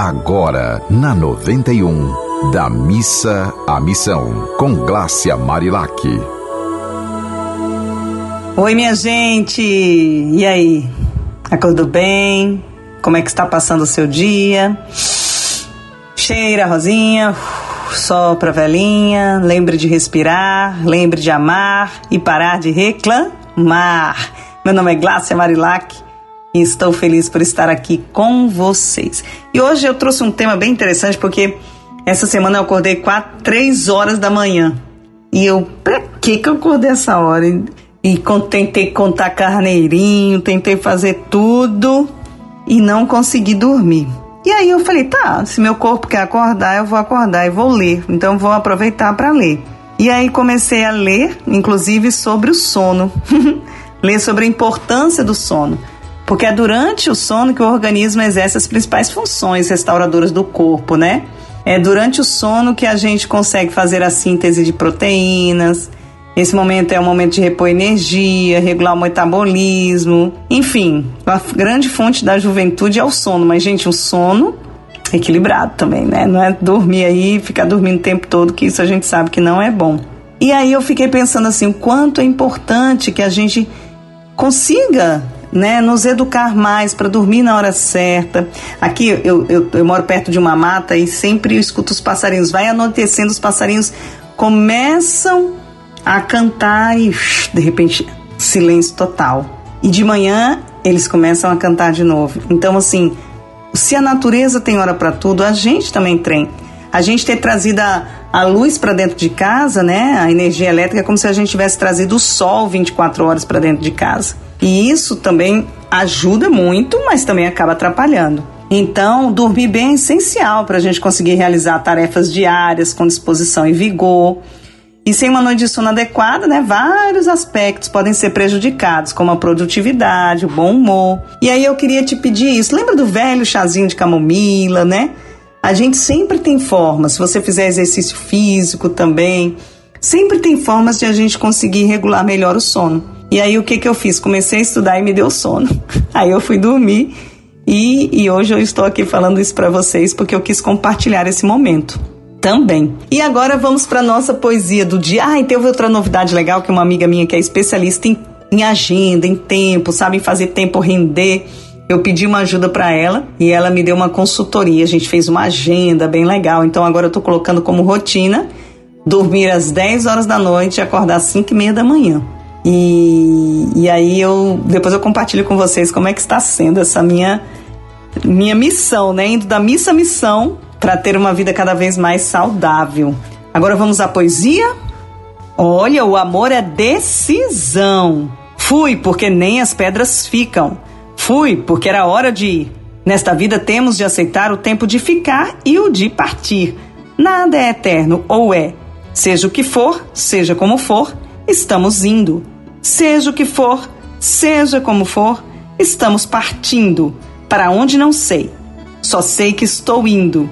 Agora, na 91, da missa à missão, com Glácia Marilac. Oi, minha gente! E aí? Acordou bem? Como é que está passando o seu dia? Cheira, Rosinha, sopra velhinha, lembre de respirar, lembre de amar e parar de reclamar. Meu nome é Glácia Marilac e estou feliz por estar aqui com vocês. E hoje eu trouxe um tema bem interessante porque essa semana eu acordei 4, 3 horas da manhã. E eu, pra que que eu acordei essa hora? E, e tentei contar carneirinho, tentei fazer tudo e não consegui dormir. E aí eu falei, tá, se meu corpo quer acordar, eu vou acordar e vou ler. Então vou aproveitar para ler. E aí comecei a ler, inclusive sobre o sono. ler sobre a importância do sono. Porque é durante o sono que o organismo exerce as principais funções restauradoras do corpo, né? É durante o sono que a gente consegue fazer a síntese de proteínas, esse momento é um momento de repor energia, regular o metabolismo, enfim, a grande fonte da juventude é o sono. Mas, gente, o sono equilibrado também, né? Não é dormir aí, ficar dormindo o tempo todo, que isso a gente sabe que não é bom. E aí eu fiquei pensando assim, o quanto é importante que a gente consiga né, nos educar mais para dormir na hora certa. Aqui eu, eu, eu, moro perto de uma mata e sempre eu escuto os passarinhos. Vai anoitecendo, os passarinhos começam a cantar e de repente silêncio total. E de manhã eles começam a cantar de novo. Então assim, se a natureza tem hora para tudo, a gente também tem. A gente ter trazido a, a luz para dentro de casa, né? A energia elétrica é como se a gente tivesse trazido o sol 24 horas para dentro de casa. E isso também ajuda muito, mas também acaba atrapalhando. Então, dormir bem é essencial para a gente conseguir realizar tarefas diárias com disposição e vigor. E sem uma noite de sono adequada, né, vários aspectos podem ser prejudicados, como a produtividade, o bom humor. E aí eu queria te pedir isso. Lembra do velho chazinho de camomila, né? A gente sempre tem formas, se você fizer exercício físico também, sempre tem formas de a gente conseguir regular melhor o sono. E aí o que, que eu fiz? Comecei a estudar e me deu sono. Aí eu fui dormir e, e hoje eu estou aqui falando isso para vocês porque eu quis compartilhar esse momento também. E agora vamos para nossa poesia do dia. Ah, e teve outra novidade legal que uma amiga minha que é especialista em, em agenda, em tempo, sabe fazer tempo render. Eu pedi uma ajuda para ela e ela me deu uma consultoria. A gente fez uma agenda bem legal. Então agora eu tô colocando como rotina dormir às 10 horas da noite e acordar às 5 e meia da manhã. E, e aí eu depois eu compartilho com vocês como é que está sendo essa minha minha missão, né? Indo da missa à missão para ter uma vida cada vez mais saudável. Agora vamos à poesia? Olha, o amor é decisão. Fui porque nem as pedras ficam. Fui porque era hora de ir. Nesta vida temos de aceitar o tempo de ficar e o de partir. Nada é eterno ou é. Seja o que for, seja como for, estamos indo. Seja o que for, seja como for, estamos partindo. Para onde não sei. Só sei que estou indo.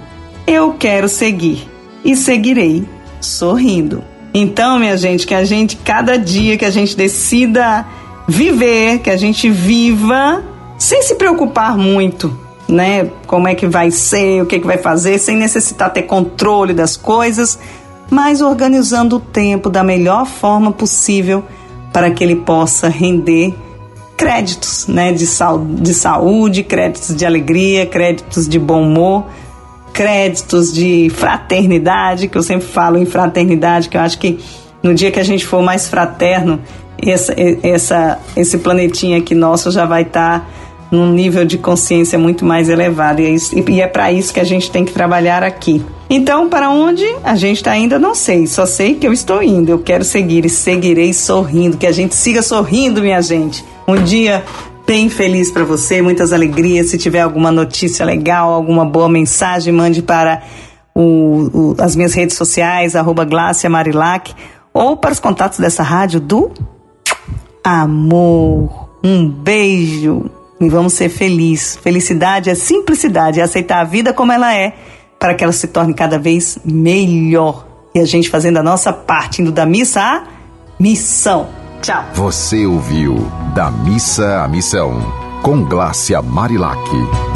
Eu quero seguir e seguirei sorrindo. Então, minha gente, que a gente, cada dia que a gente decida viver, que a gente viva sem se preocupar muito, né? Como é que vai ser, o que, é que vai fazer, sem necessitar ter controle das coisas, mas organizando o tempo da melhor forma possível para que ele possa render créditos, né? De, sal, de saúde, créditos de alegria, créditos de bom humor créditos de fraternidade, que eu sempre falo em fraternidade, que eu acho que no dia que a gente for mais fraterno, essa, essa, esse planetinha aqui nosso já vai estar tá num nível de consciência muito mais elevado. E é, é para isso que a gente tem que trabalhar aqui. Então, para onde a gente está ainda, não sei. Só sei que eu estou indo. Eu quero seguir e seguirei sorrindo. Que a gente siga sorrindo, minha gente. Um dia bem feliz para você, muitas alegrias. Se tiver alguma notícia legal, alguma boa mensagem, mande para o, o, as minhas redes sociais, arroba Glácia Marilac, ou para os contatos dessa rádio do amor. Um beijo e vamos ser felizes. Felicidade é simplicidade, é aceitar a vida como ela é, para que ela se torne cada vez melhor. E a gente fazendo a nossa parte, indo da missa à missão. Tchau. Você ouviu Da Missa à Missão, com Glácia Marilac.